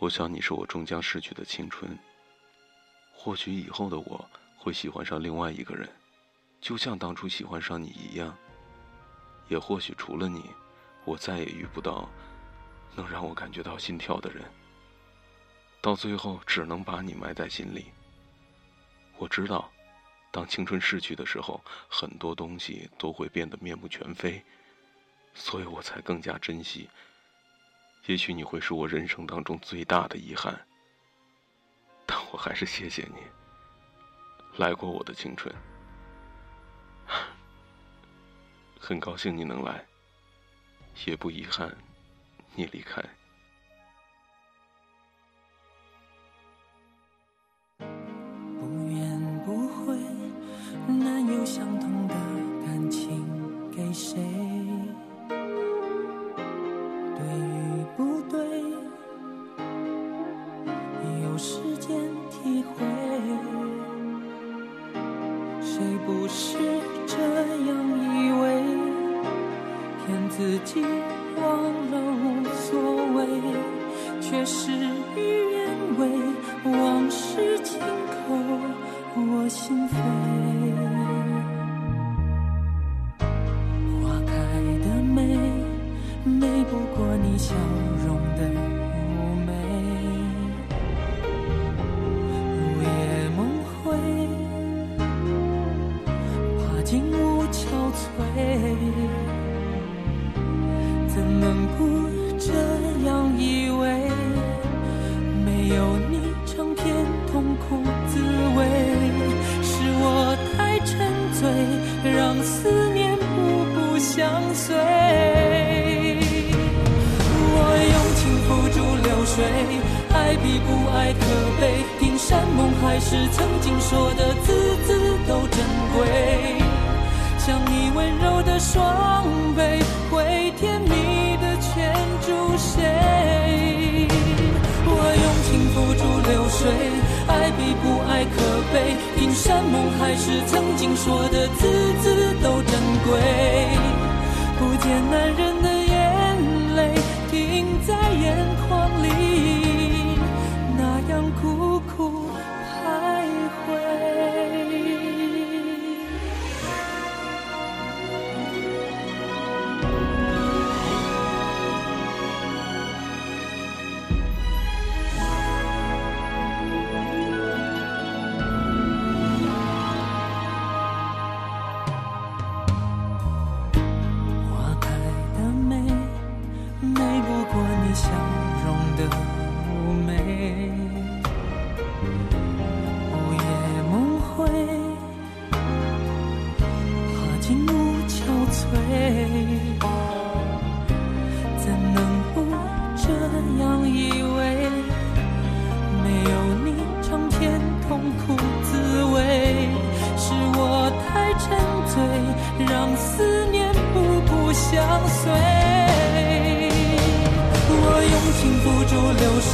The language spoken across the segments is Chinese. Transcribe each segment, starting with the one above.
我想你是我终将逝去的青春或许以后的我会喜欢上另外一个人就像当初喜欢上你一样。也或许除了你我再也遇不到能让我感觉到心跳的人。到最后只能把你埋在心里。我知道当青春逝去的时候，很多东西都会变得面目全非，所以我才更加珍惜。也许你会是我人生当中最大的遗憾，但我还是谢谢你来过我的青春，很高兴你能来，也不遗憾你离开。也是相随。我用情付诸流水，爱比不爱可悲。听山盟海誓，曾经说的字字都珍贵。像你温柔的双臂，会甜蜜的牵住谁？我用情付诸流水，爱比不爱可悲。听山盟海誓，曾经说的字字都样以为没有你，尝遍痛苦滋味，是我太沉醉让思念步步相随。我用情付诸流水，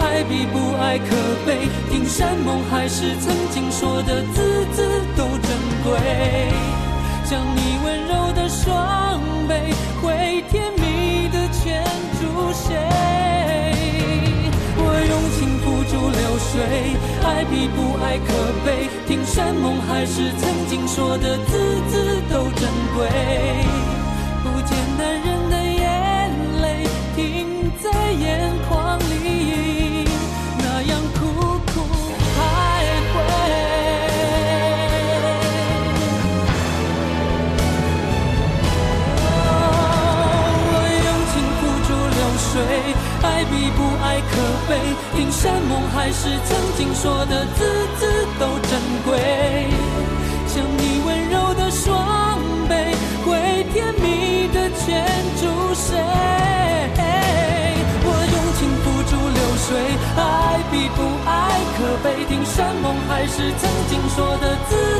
爱比不爱可悲。听山盟海誓，曾经说的字字都珍贵。将你温柔的双臂，会甜蜜的牵住谁？比不爱可悲。听山盟海誓，曾经说的字字都珍贵。比不爱可悲，听山盟海誓，曾经说的字字都珍贵。像你温柔的双臂，会甜蜜的牵住谁？我用情付诸流水，爱比不爱可悲，听山盟海誓，曾经说的字字。